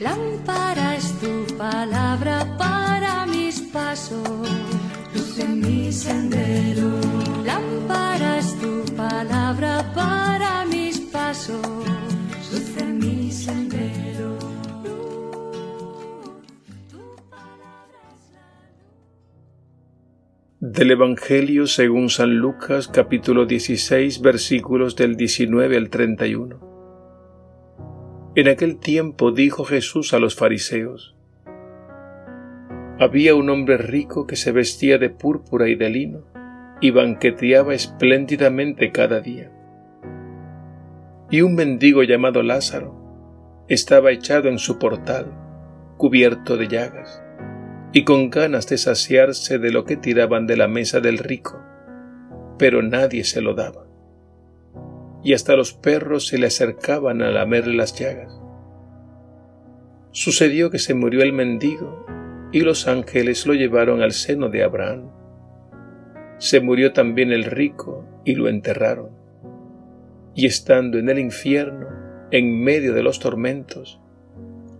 Lámpara es tu palabra para mis pasos, luz en mi sendero. Lámpara es tu palabra para mis pasos, luz en mi sendero. Del Evangelio según San Lucas capítulo 16 versículos del 19 al 31. En aquel tiempo dijo Jesús a los fariseos, Había un hombre rico que se vestía de púrpura y de lino y banqueteaba espléndidamente cada día. Y un mendigo llamado Lázaro estaba echado en su portal, cubierto de llagas, y con ganas de saciarse de lo que tiraban de la mesa del rico, pero nadie se lo daba y hasta los perros se le acercaban a lamerle las llagas. Sucedió que se murió el mendigo y los ángeles lo llevaron al seno de Abraham. Se murió también el rico y lo enterraron. Y estando en el infierno, en medio de los tormentos,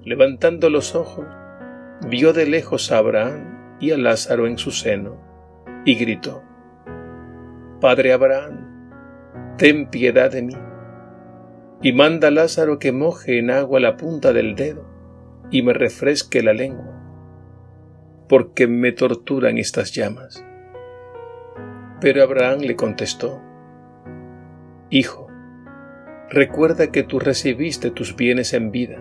levantando los ojos, vio de lejos a Abraham y a Lázaro en su seno, y gritó, Padre Abraham, ten piedad de mí. Y manda a Lázaro que moje en agua la punta del dedo y me refresque la lengua, porque me torturan estas llamas. Pero Abraham le contestó, Hijo, recuerda que tú recibiste tus bienes en vida,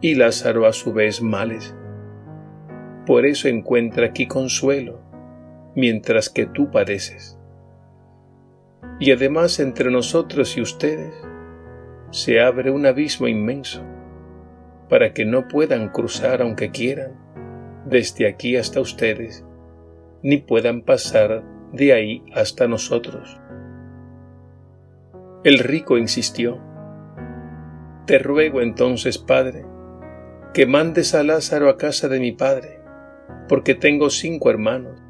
y Lázaro a su vez males. Por eso encuentra aquí consuelo, mientras que tú padeces y además entre nosotros y ustedes se abre un abismo inmenso para que no puedan cruzar aunque quieran desde aquí hasta ustedes, ni puedan pasar de ahí hasta nosotros. El rico insistió, Te ruego entonces, Padre, que mandes a Lázaro a casa de mi Padre, porque tengo cinco hermanos,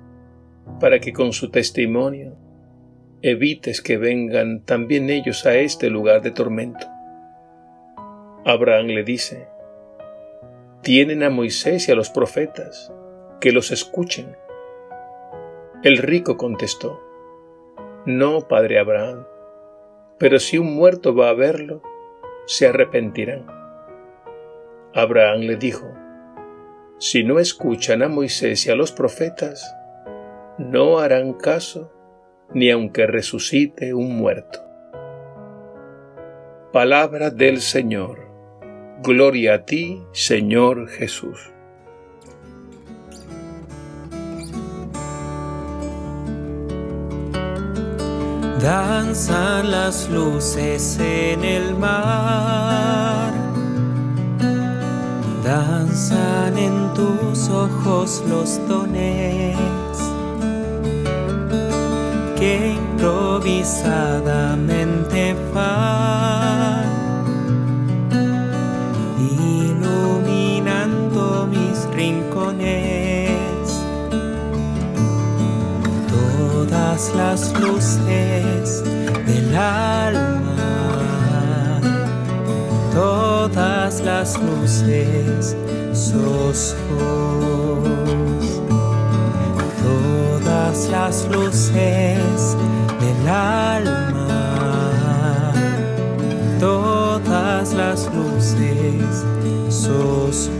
para que con su testimonio evites que vengan también ellos a este lugar de tormento. Abraham le dice, tienen a Moisés y a los profetas, que los escuchen. El rico contestó, no, padre Abraham, pero si un muerto va a verlo, se arrepentirán. Abraham le dijo, si no escuchan a Moisés y a los profetas, no harán caso ni aunque resucite un muerto. Palabra del Señor. Gloria a ti, Señor Jesús. Danzan las luces en el mar, danzan en tus ojos los dones improvisadamente van iluminando mis rincones. Todas las luces del alma, todas las luces sos las luces del alma, todas las luces sos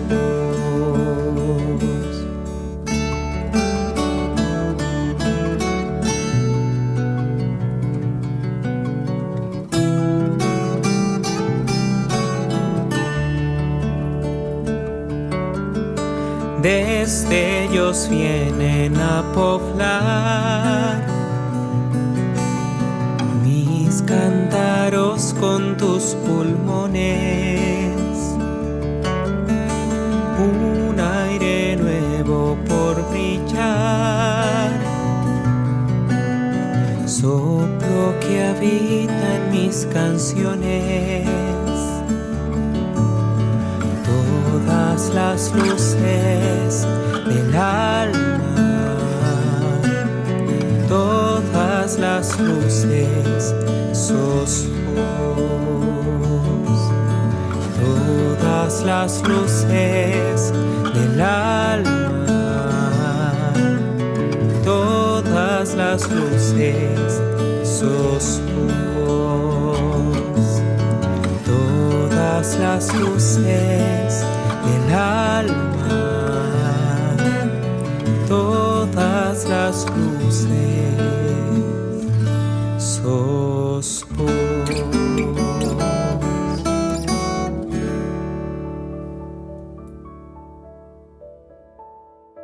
desde ellos vienen a poblar. Mis cántaros con tus pulmones, un aire nuevo por brillar, soplo que habita en mis canciones las luces del alma, todas las luces sos vos, todas las luces del alma, todas las luces sos vos, todas las luces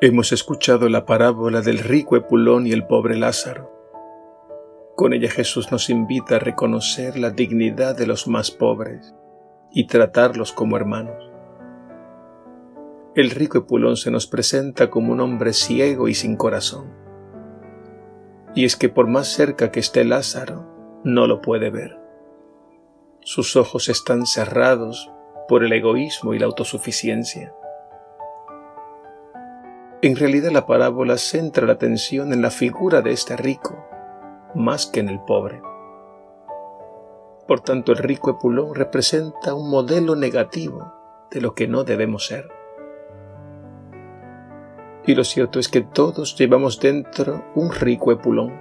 Hemos escuchado la parábola del rico Epulón y el pobre Lázaro. Con ella Jesús nos invita a reconocer la dignidad de los más pobres y tratarlos como hermanos. El rico Epulón se nos presenta como un hombre ciego y sin corazón. Y es que por más cerca que esté Lázaro, no lo puede ver. Sus ojos están cerrados por el egoísmo y la autosuficiencia. En realidad la parábola centra la atención en la figura de este rico, más que en el pobre. Por tanto, el rico Epulón representa un modelo negativo de lo que no debemos ser. Y lo cierto es que todos llevamos dentro un rico Epulón.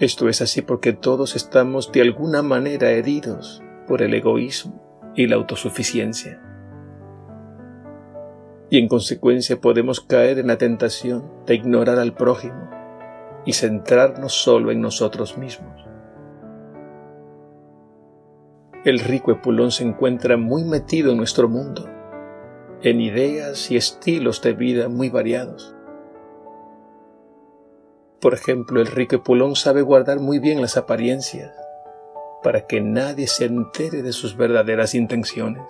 Esto es así porque todos estamos de alguna manera heridos por el egoísmo y la autosuficiencia y en consecuencia podemos caer en la tentación de ignorar al prójimo y centrarnos solo en nosotros mismos. El rico Epulón se encuentra muy metido en nuestro mundo, en ideas y estilos de vida muy variados. Por ejemplo, el rico Epulón sabe guardar muy bien las apariencias para que nadie se entere de sus verdaderas intenciones.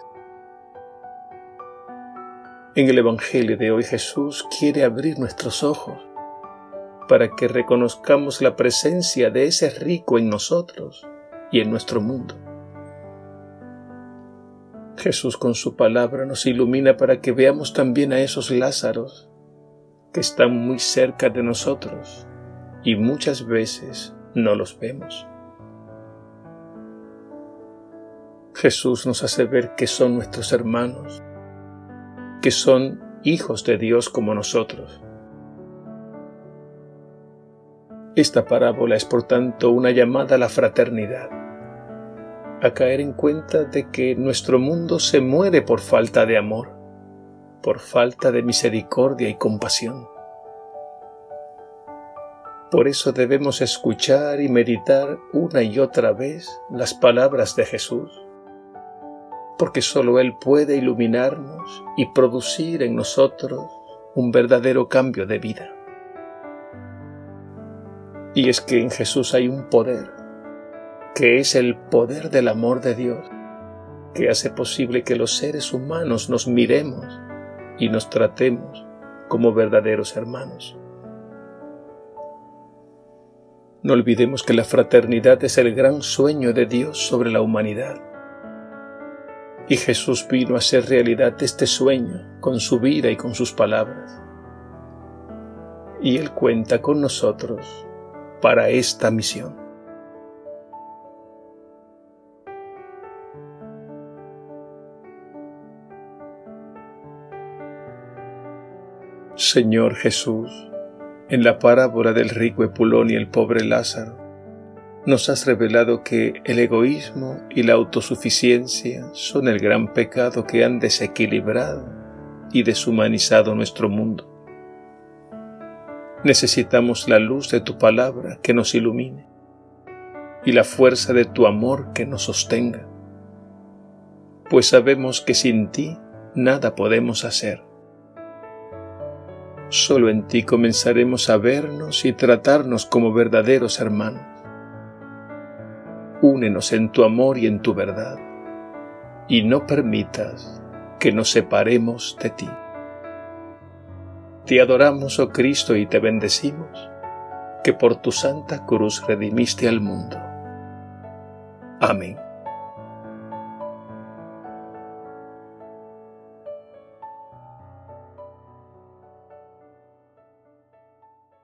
En el Evangelio de hoy Jesús quiere abrir nuestros ojos para que reconozcamos la presencia de ese rico en nosotros y en nuestro mundo. Jesús con su palabra nos ilumina para que veamos también a esos Lázaros que están muy cerca de nosotros y muchas veces no los vemos. Jesús nos hace ver que son nuestros hermanos que son hijos de Dios como nosotros. Esta parábola es por tanto una llamada a la fraternidad, a caer en cuenta de que nuestro mundo se muere por falta de amor, por falta de misericordia y compasión. Por eso debemos escuchar y meditar una y otra vez las palabras de Jesús porque solo Él puede iluminarnos y producir en nosotros un verdadero cambio de vida. Y es que en Jesús hay un poder, que es el poder del amor de Dios, que hace posible que los seres humanos nos miremos y nos tratemos como verdaderos hermanos. No olvidemos que la fraternidad es el gran sueño de Dios sobre la humanidad y Jesús vino a hacer realidad este sueño con su vida y con sus palabras. Y Él cuenta con nosotros para esta misión. Señor Jesús, en la parábola del rico Epulón y el pobre Lázaro, nos has revelado que el egoísmo y la autosuficiencia son el gran pecado que han desequilibrado y deshumanizado nuestro mundo. Necesitamos la luz de tu palabra que nos ilumine y la fuerza de tu amor que nos sostenga, pues sabemos que sin ti nada podemos hacer. Solo en ti comenzaremos a vernos y tratarnos como verdaderos hermanos únenos en tu amor y en tu verdad, y no permitas que nos separemos de ti. Te adoramos, oh Cristo, y te bendecimos, que por tu santa cruz redimiste al mundo. Amén.